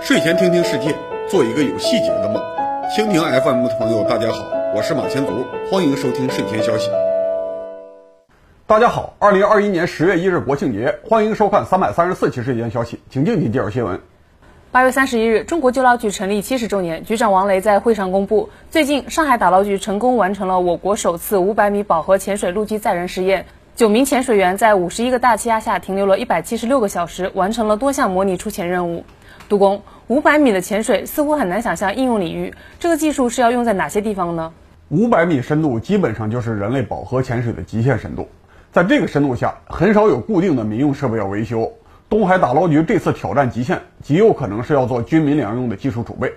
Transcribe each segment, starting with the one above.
睡前听听世界，做一个有细节的梦。蜻蜓 FM 的朋友，大家好，我是马前卒，欢迎收听睡前消息。大家好，二零二一年十月一日国庆节，欢迎收看三百三十四期睡前消息，请静听介绍新闻。八月三十一日，中国救捞局成立七十周年，局长王雷在会上公布，最近上海打捞局成功完成了我国首次五百米饱和潜水陆基载人实验，九名潜水员在五十一个大气压下停留了一百七十六个小时，完成了多项模拟出潜任务。杜工，五百米的潜水似乎很难想象应用领域，这个技术是要用在哪些地方呢？五百米深度基本上就是人类饱和潜水的极限深度，在这个深度下，很少有固定的民用设备要维修。东海打捞局这次挑战极限，极有可能是要做军民两用的技术储备。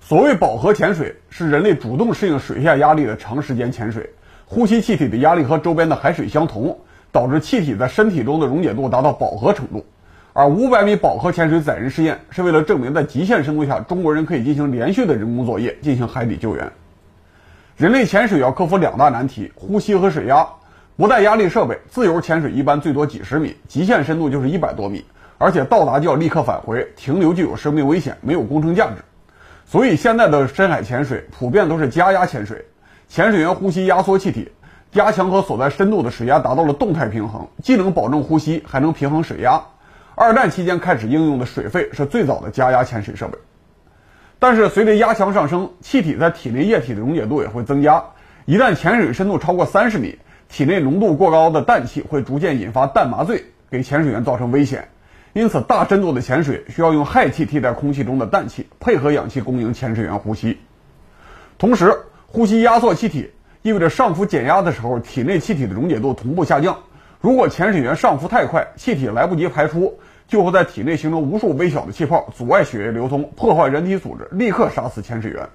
所谓饱和潜水，是人类主动适应水下压力的长时间潜水，呼吸气体的压力和周边的海水相同，导致气体在身体中的溶解度达到饱和程度。而五百米饱和潜水载人试验是为了证明，在极限深度下，中国人可以进行连续的人工作业，进行海底救援。人类潜水要克服两大难题：呼吸和水压。不带压力设备，自由潜水一般最多几十米，极限深度就是一百多米，而且到达就要立刻返回，停留就有生命危险，没有工程价值。所以现在的深海潜水普遍都是加压潜水，潜水员呼吸压缩气体，压强和所在深度的水压达到了动态平衡，既能保证呼吸，还能平衡水压。二战期间开始应用的水肺是最早的加压潜水设备，但是随着压强上升，气体在体内液体的溶解度也会增加。一旦潜水深度超过三十米，体内浓度过高的氮气会逐渐引发氮麻醉，给潜水员造成危险。因此，大深度的潜水需要用氦气替代空气中的氮气，配合氧气供应潜水员呼吸。同时，呼吸压缩气体意味着上浮减压的时候，体内气体的溶解度同步下降。如果潜水员上浮太快，气体来不及排出。就会在体内形成无数微小的气泡，阻碍血液流通，破坏人体组织，立刻杀死潜水员。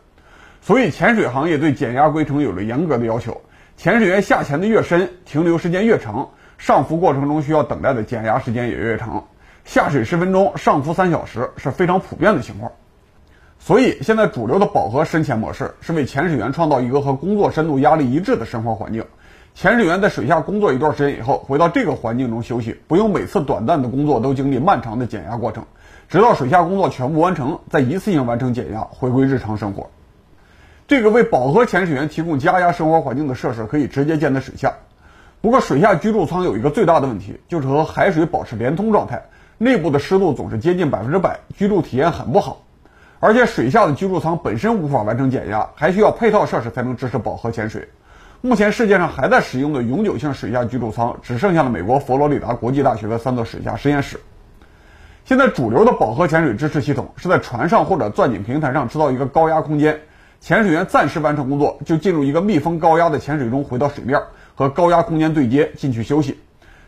所以，潜水行业对减压规程有了严格的要求。潜水员下潜的越深，停留时间越长，上浮过程中需要等待的减压时间也越长。下水十分钟，上浮三小时是非常普遍的情况。所以，现在主流的饱和深潜模式是为潜水员创造一个和工作深度压力一致的生活环境。潜水员在水下工作一段时间以后，回到这个环境中休息，不用每次短暂的工作都经历漫长的减压过程，直到水下工作全部完成，再一次性完成减压，回归日常生活。这个为饱和潜水员提供加压生活环境的设施可以直接建在水下。不过，水下居住舱有一个最大的问题，就是和海水保持连通状态，内部的湿度总是接近百分之百，居住体验很不好。而且，水下的居住舱本身无法完成减压，还需要配套设施才能支持饱和潜水。目前世界上还在使用的永久性水下居住舱，只剩下了美国佛罗里达国际大学的三座水下实验室。现在主流的饱和潜水支持系统是在船上或者钻井平台上制造一个高压空间，潜水员暂时完成工作，就进入一个密封高压的潜水中，回到水面和高压空间对接进去休息。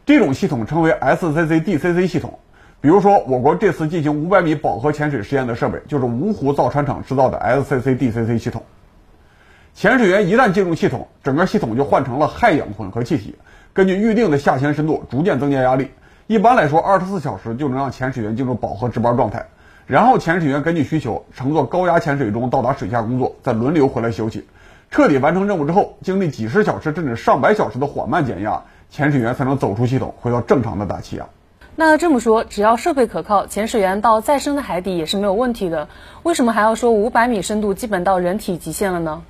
这种系统称为 SCC-DCC 系统。比如说，我国这次进行五百米饱和潜水实验的设备就是芜湖造船厂制造的 SCC-DCC 系统。潜水员一旦进入系统，整个系统就换成了氦氧混合气体。根据预定的下潜深度，逐渐增加压力。一般来说，二十四小时就能让潜水员进入饱和值班状态。然后，潜水员根据需求乘坐高压潜水中到达水下工作，再轮流回来休息。彻底完成任务之后，经历几十小时甚至上百小时的缓慢减压，潜水员才能走出系统，回到正常的大气压。那这么说，只要设备可靠，潜水员到再深的海底也是没有问题的。为什么还要说五百米深度基本到人体极限了呢？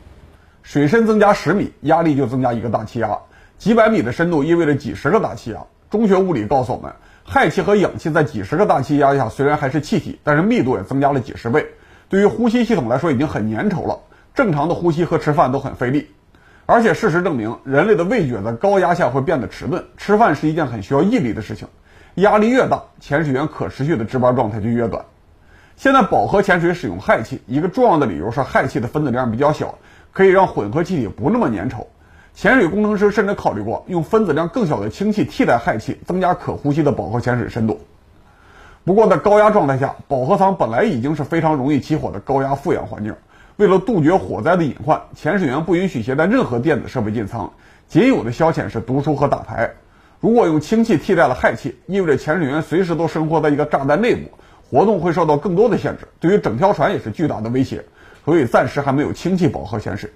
水深增加十米，压力就增加一个大气压。几百米的深度意味着几十个大气压。中学物理告诉我们，氦气和氧气在几十个大气压下虽然还是气体，但是密度也增加了几十倍。对于呼吸系统来说，已经很粘稠了。正常的呼吸和吃饭都很费力。而且事实证明，人类的味觉在高压下会变得迟钝，吃饭是一件很需要毅力的事情。压力越大，潜水员可持续的值班状态就越短。现在饱和潜水使用氦气，一个重要的理由是氦气的分子量比较小。可以让混合气体不那么粘稠，潜水工程师甚至考虑过用分子量更小的氢气替代氦气，增加可呼吸的饱和潜水深度。不过在高压状态下，饱和舱本来已经是非常容易起火的高压负氧环境，为了杜绝火灾的隐患，潜水员不允许携带任何电子设备进舱，仅有的消遣是读书和打牌。如果用氢气替代了氦气，意味着潜水员随时都生活在一个炸弹内部，活动会受到更多的限制，对于整条船也是巨大的威胁。所以暂时还没有氢气饱和潜水。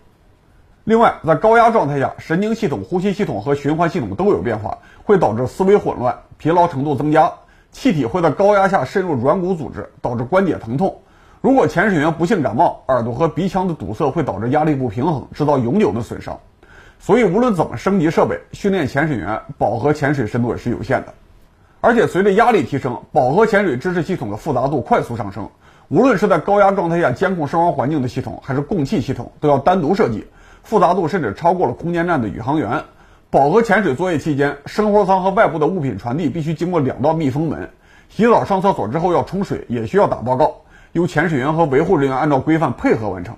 另外，在高压状态下，神经系统、呼吸系统和循环系统都有变化，会导致思维混乱，疲劳程度增加，气体会在高压下渗入软骨组织，导致关节疼痛。如果潜水员不幸感冒，耳朵和鼻腔的堵塞会导致压力不平衡，制造永久的损伤。所以，无论怎么升级设备，训练潜水员饱和潜水深度也是有限的。而且，随着压力提升，饱和潜水支持系统的复杂度快速上升。无论是在高压状态下监控生活环境的系统，还是供气系统，都要单独设计，复杂度甚至超过了空间站的宇航员。饱和潜水作业期间，生活舱和外部的物品传递必须经过两道密封门。洗澡、上厕所之后要冲水，也需要打报告，由潜水员和维护人员按照规范配合完成。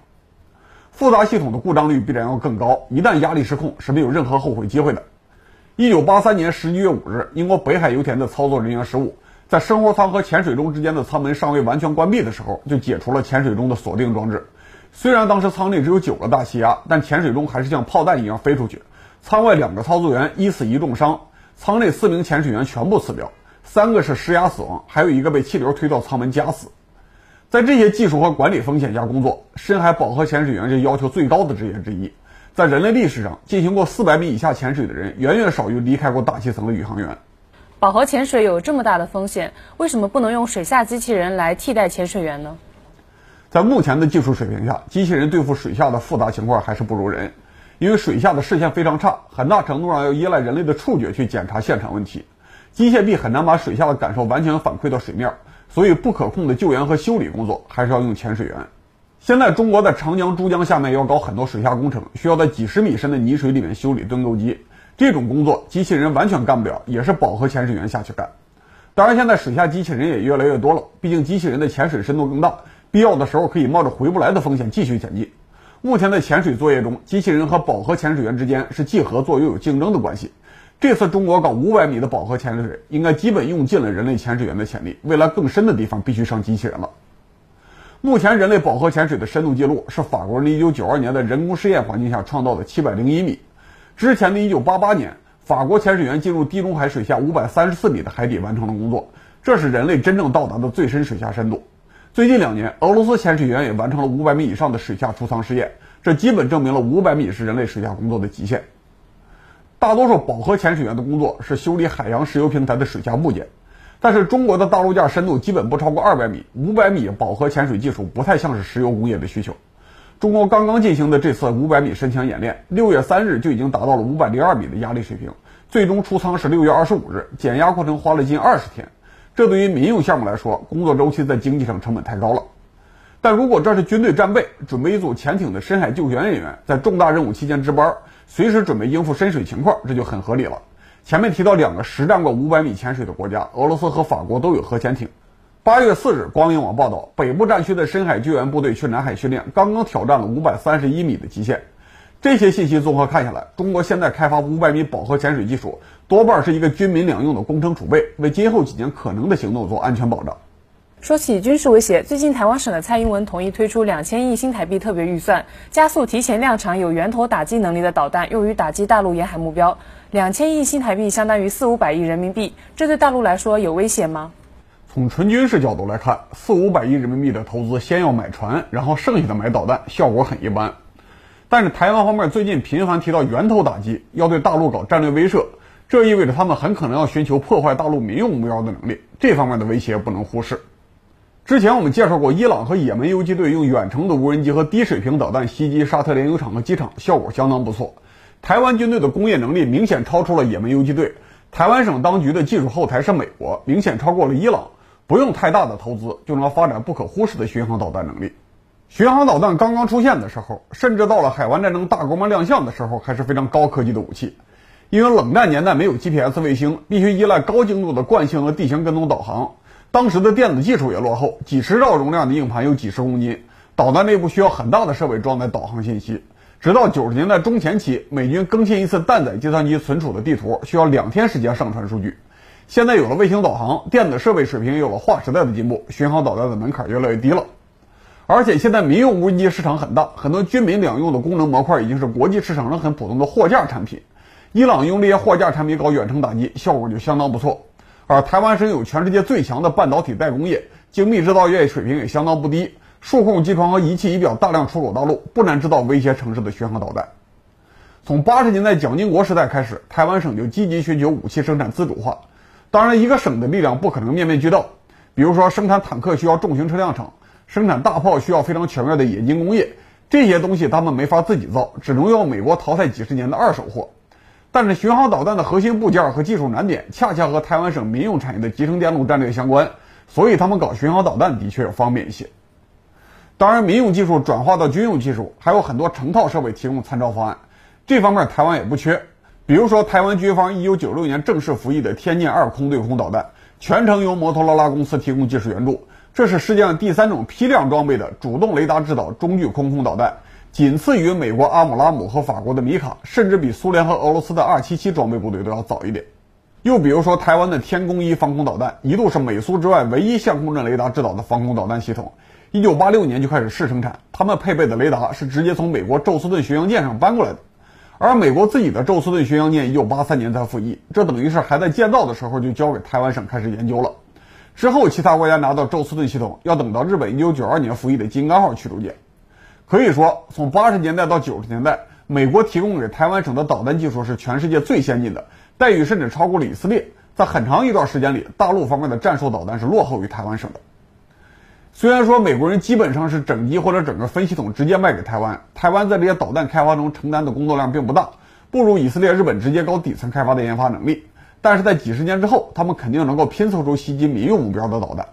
复杂系统的故障率必然要更高，一旦压力失控，是没有任何后悔机会的。一九八三年十一月五日，英国北海油田的操作人员失误，在生活舱和潜水钟之间的舱门尚未完全关闭的时候，就解除了潜水钟的锁定装置。虽然当时舱内只有九个大气压，但潜水钟还是像炮弹一样飞出去。舱外两个操作员一死一重伤，舱内四名潜水员全部死掉，三个是失压死亡，还有一个被气流推到舱门夹死。在这些技术和管理风险下工作，深海饱和潜水员是要求最高的职业之一。在人类历史上，进行过四百米以下潜水的人，远远少于离开过大气层的宇航员。饱和潜水有这么大的风险，为什么不能用水下机器人来替代潜水员呢？在目前的技术水平下，机器人对付水下的复杂情况还是不如人，因为水下的视线非常差，很大程度上要依赖人类的触觉去检查现场问题。机械臂很难把水下的感受完全反馈到水面，所以不可控的救援和修理工作还是要用潜水员。现在中国在长江、珠江下面要搞很多水下工程，需要在几十米深的泥水里面修理盾构机，这种工作机器人完全干不了，也是饱和潜水员下去干。当然，现在水下机器人也越来越多了，毕竟机器人的潜水深度更大，必要的时候可以冒着回不来的风险继续前进。目前的潜水作业中，机器人和饱和潜水员之间是既合作又有竞争的关系。这次中国搞五百米的饱和潜水，应该基本用尽了人类潜水员的潜力，未来更深的地方必须上机器人了。目前人类饱和潜水的深度记录是法国人1992年在人工试验环境下创造的701米。之前的1988年，法国潜水员进入地中海水下534米的海底完成了工作，这是人类真正到达的最深水下深度。最近两年，俄罗斯潜水员也完成了500米以上的水下出舱试验，这基本证明了500米是人类水下工作的极限。大多数饱和潜水员的工作是修理海洋石油平台的水下部件。但是中国的大陆架深度基本不超过二百米，五百米饱和潜水技术不太像是石油工业的需求。中国刚刚进行的这次五百米深潜演练，六月三日就已经达到了五百零二米的压力水平，最终出舱是六月二十五日，减压过程花了近二十天。这对于民用项目来说，工作周期在经济上成本太高了。但如果这是军队战备，准备一组潜艇的深海救援人员在重大任务期间值班，随时准备应付深水情况，这就很合理了。前面提到两个实战过五百米潜水的国家，俄罗斯和法国都有核潜艇。八月四日，光明网报道，北部战区的深海救援部队去南海训练，刚刚挑战了五百三十一米的极限。这些信息综合看下来，中国现在开发五百米饱和潜水技术，多半是一个军民两用的工程储备，为今后几年可能的行动做安全保障。说起军事威胁，最近台湾省的蔡英文同意推出两千亿新台币特别预算，加速提前量产有源头打击能力的导弹，用于打击大陆沿海目标。两千亿新台币相当于四五百亿人民币，这对大陆来说有威胁吗？从纯军事角度来看，四五百亿人民币的投资，先要买船，然后剩下的买导弹，效果很一般。但是台湾方面最近频繁提到源头打击，要对大陆搞战略威慑，这意味着他们很可能要寻求破坏大陆民用目标的能力，这方面的威胁不能忽视。之前我们介绍过，伊朗和也门游击队用远程的无人机和低水平导弹袭击沙特炼油厂和机场，效果相当不错。台湾军队的工业能力明显超出了也门游击队。台湾省当局的技术后台是美国，明显超过了伊朗。不用太大的投资，就能发展不可忽视的巡航导弹能力。巡航导弹刚刚出现的时候，甚至到了海湾战争大规模亮相的时候，还是非常高科技的武器。因为冷战年代没有 GPS 卫星，必须依赖高精度的惯性和地形跟踪导航。当时的电子技术也落后，几十兆容量的硬盘有几十公斤，导弹内部需要很大的设备装载导航信息。直到九十年代中前期，美军更新一次弹载计算机存储的地图需要两天时间上传数据。现在有了卫星导航，电子设备水平有了划时代的进步，巡航导弹的门槛越来越低了。而且现在民用无人机市场很大，很多军民两用的功能模块已经是国际市场上很普通的货架产品。伊朗用这些货架产品搞远程打击，效果就相当不错。而台湾省有全世界最强的半导体代工业，精密制造业水平也相当不低，数控机床和仪器仪表大量出口大陆，不难制造威胁城市的巡航导弹。从八十年代蒋经国时代开始，台湾省就积极寻求武器生产自主化。当然，一个省的力量不可能面面俱到，比如说生产坦克需要重型车辆厂，生产大炮需要非常全面的冶金工业，这些东西他们没法自己造，只能用美国淘汰几十年的二手货。但是巡航导弹的核心部件和技术难点恰恰和台湾省民用产业的集成电路战略相关，所以他们搞巡航导弹的确要方便一些。当然，民用技术转化到军用技术还有很多成套设备提供参照方案，这方面台湾也不缺。比如说，台湾军方1996年正式服役的天剑二空对空导弹，全程由摩托罗拉公司提供技术援助，这是世界上第三种批量装备的主动雷达制导中距空空导弹。仅次于美国阿姆拉姆和法国的米卡，甚至比苏联和俄罗斯的二七七装备部队都要早一点。又比如说，台湾的天宫一防空导弹，一度是美苏之外唯一相控阵雷达制导的防空导弹系统。一九八六年就开始试生产，他们配备的雷达是直接从美国宙斯盾巡洋舰上搬过来的。而美国自己的宙斯盾巡洋舰一九八三年才服役，这等于是还在建造的时候就交给台湾省开始研究了。之后，其他国家拿到宙斯盾系统，要等到日本一九九二年服役的金刚号驱逐舰。可以说，从八十年代到九十年代，美国提供给台湾省的导弹技术是全世界最先进的，待遇甚至超过了以色列。在很长一段时间里，大陆方面的战术导弹是落后于台湾省的。虽然说美国人基本上是整机或者整个分系统直接卖给台湾，台湾在这些导弹开发中承担的工作量并不大，不如以色列、日本直接搞底层开发的研发能力。但是在几十年之后，他们肯定能够拼凑出袭击民用目标的导弹。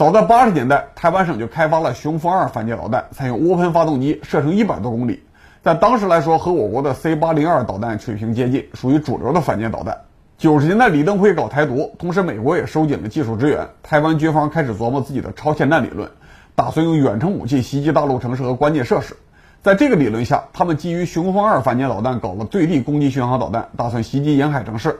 早在八十年代，台湾省就开发了雄风二反舰导弹，采用涡喷发动机，射程一百多公里，在当时来说和我国的 C 八零二导弹水平接近，属于主流的反舰导弹。九十年代，李登辉搞台独，同时美国也收紧了技术支援，台湾军方开始琢磨自己的超限战理论，打算用远程武器袭击大陆城市和关键设施。在这个理论下，他们基于雄风二反舰导弹搞了对地攻击巡航导弹，打算袭击沿海城市。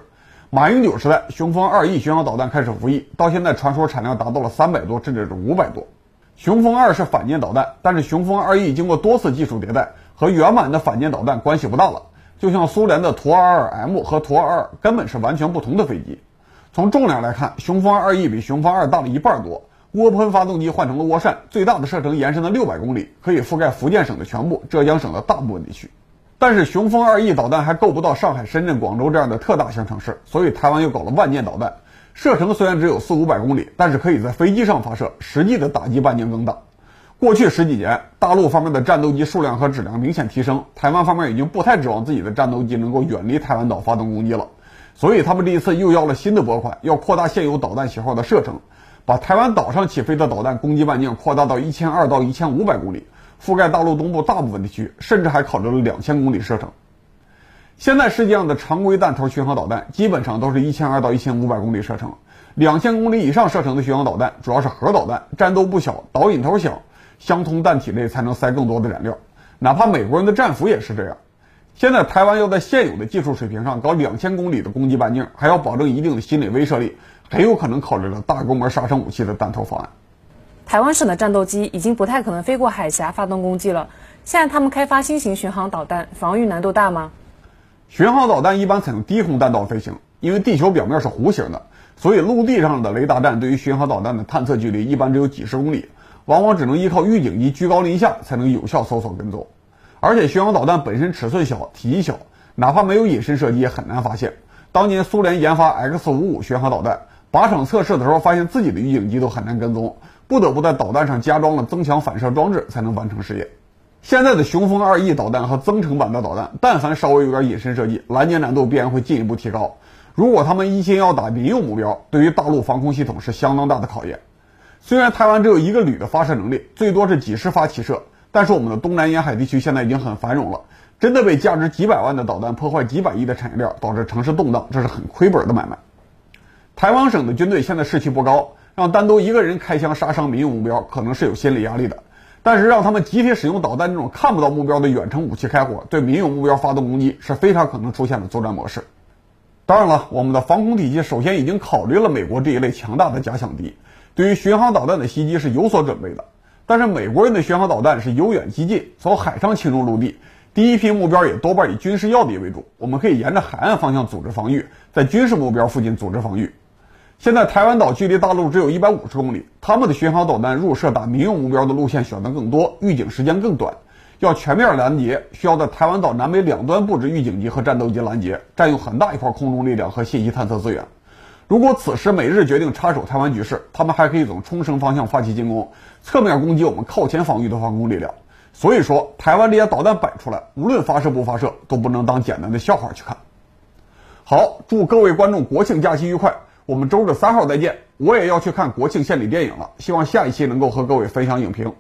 马英九时代，雄风二 E 巡航导弹开始服役，到现在传说产量达到了三百多，甚至是五百多。雄风二是反舰导弹，但是雄风二 E 经过多次技术迭代，和原版的反舰导弹关系不大了。就像苏联的图二二 M 和图二二根本是完全不同的飞机。从重量来看，雄风二 E 比雄风二大了一半多。涡喷发动机换成了涡扇，最大的射程延伸了六百公里，可以覆盖福建省的全部，浙江省的大部分地区。但是雄风二 E 导弹还够不到上海、深圳、广州这样的特大型城市，所以台湾又搞了万箭导弹。射程虽然只有四五百公里，但是可以在飞机上发射，实际的打击半径更大。过去十几年，大陆方面的战斗机数量和质量明显提升，台湾方面已经不太指望自己的战斗机能够远离台湾岛发动攻击了。所以他们这一次又要了新的拨款，要扩大现有导弹型号的射程，把台湾岛上起飞的导弹攻击半径扩大到一千二到一千五百公里。覆盖大陆东部大部分地区，甚至还考虑了两千公里射程。现在世界上的常规弹头巡航导弹基本上都是一千二到一千五百公里射程，两千公里以上射程的巡航导弹主要是核导弹，战斗不小，导引头小，相通弹体内才能塞更多的燃料。哪怕美国人的战斧也是这样。现在台湾要在现有的技术水平上搞两千公里的攻击半径，还要保证一定的心理威慑力，很有可能考虑了大规模杀伤武器的弹头方案。台湾省的战斗机已经不太可能飞过海峡发动攻击了。现在他们开发新型巡航导弹，防御难度大吗？巡航导弹一般采用低空弹道飞行，因为地球表面是弧形的，所以陆地上的雷达站对于巡航导弹的探测距离一般只有几十公里，往往只能依靠预警机居高临下才能有效搜索跟踪。而且巡航导弹本身尺寸小、体积小，哪怕没有隐身射击也很难发现。当年苏联研发 X 五五巡航导弹，靶场测试的时候发现自己的预警机都很难跟踪。不得不在导弹上加装了增强反射装置才能完成试验。现在的雄风二 E 导弹和增程版的导弹，但凡稍微有点隐身设计，拦截难度必然会进一步提高。如果他们一心要打民用目标，对于大陆防空系统是相当大的考验。虽然台湾只有一个旅的发射能力，最多是几十发起射，但是我们的东南沿海地区现在已经很繁荣了，真的被价值几百万的导弹破坏几百亿的产业链，导致城市动荡，这是很亏本的买卖。台湾省的军队现在士气不高。让单独一个人开枪杀伤民用目标，可能是有心理压力的；但是让他们集体使用导弹这种看不到目标的远程武器开火，对民用目标发动攻击，是非常可能出现的作战模式。当然了，我们的防空体系首先已经考虑了美国这一类强大的假想敌，对于巡航导弹的袭击是有所准备的。但是美国人的巡航导弹是由远及近，从海上侵入陆地，第一批目标也多半以军事要地为主，我们可以沿着海岸方向组织防御，在军事目标附近组织防御。现在台湾岛距离大陆只有一百五十公里，他们的巡航导弹入射打民用目标的路线选择更多，预警时间更短，要全面拦截，需要在台湾岛南北两端布置预警机和战斗机拦截，占用很大一块空中力量和信息探测资源。如果此时美日决定插手台湾局势，他们还可以从冲绳方向发起进攻，侧面攻击我们靠前防御的防空力量。所以说，台湾这些导弹摆出来，无论发射不发射，都不能当简单的笑话去看。好，祝各位观众国庆假期愉快！我们周日三号再见。我也要去看国庆献礼电影了，希望下一期能够和各位分享影评。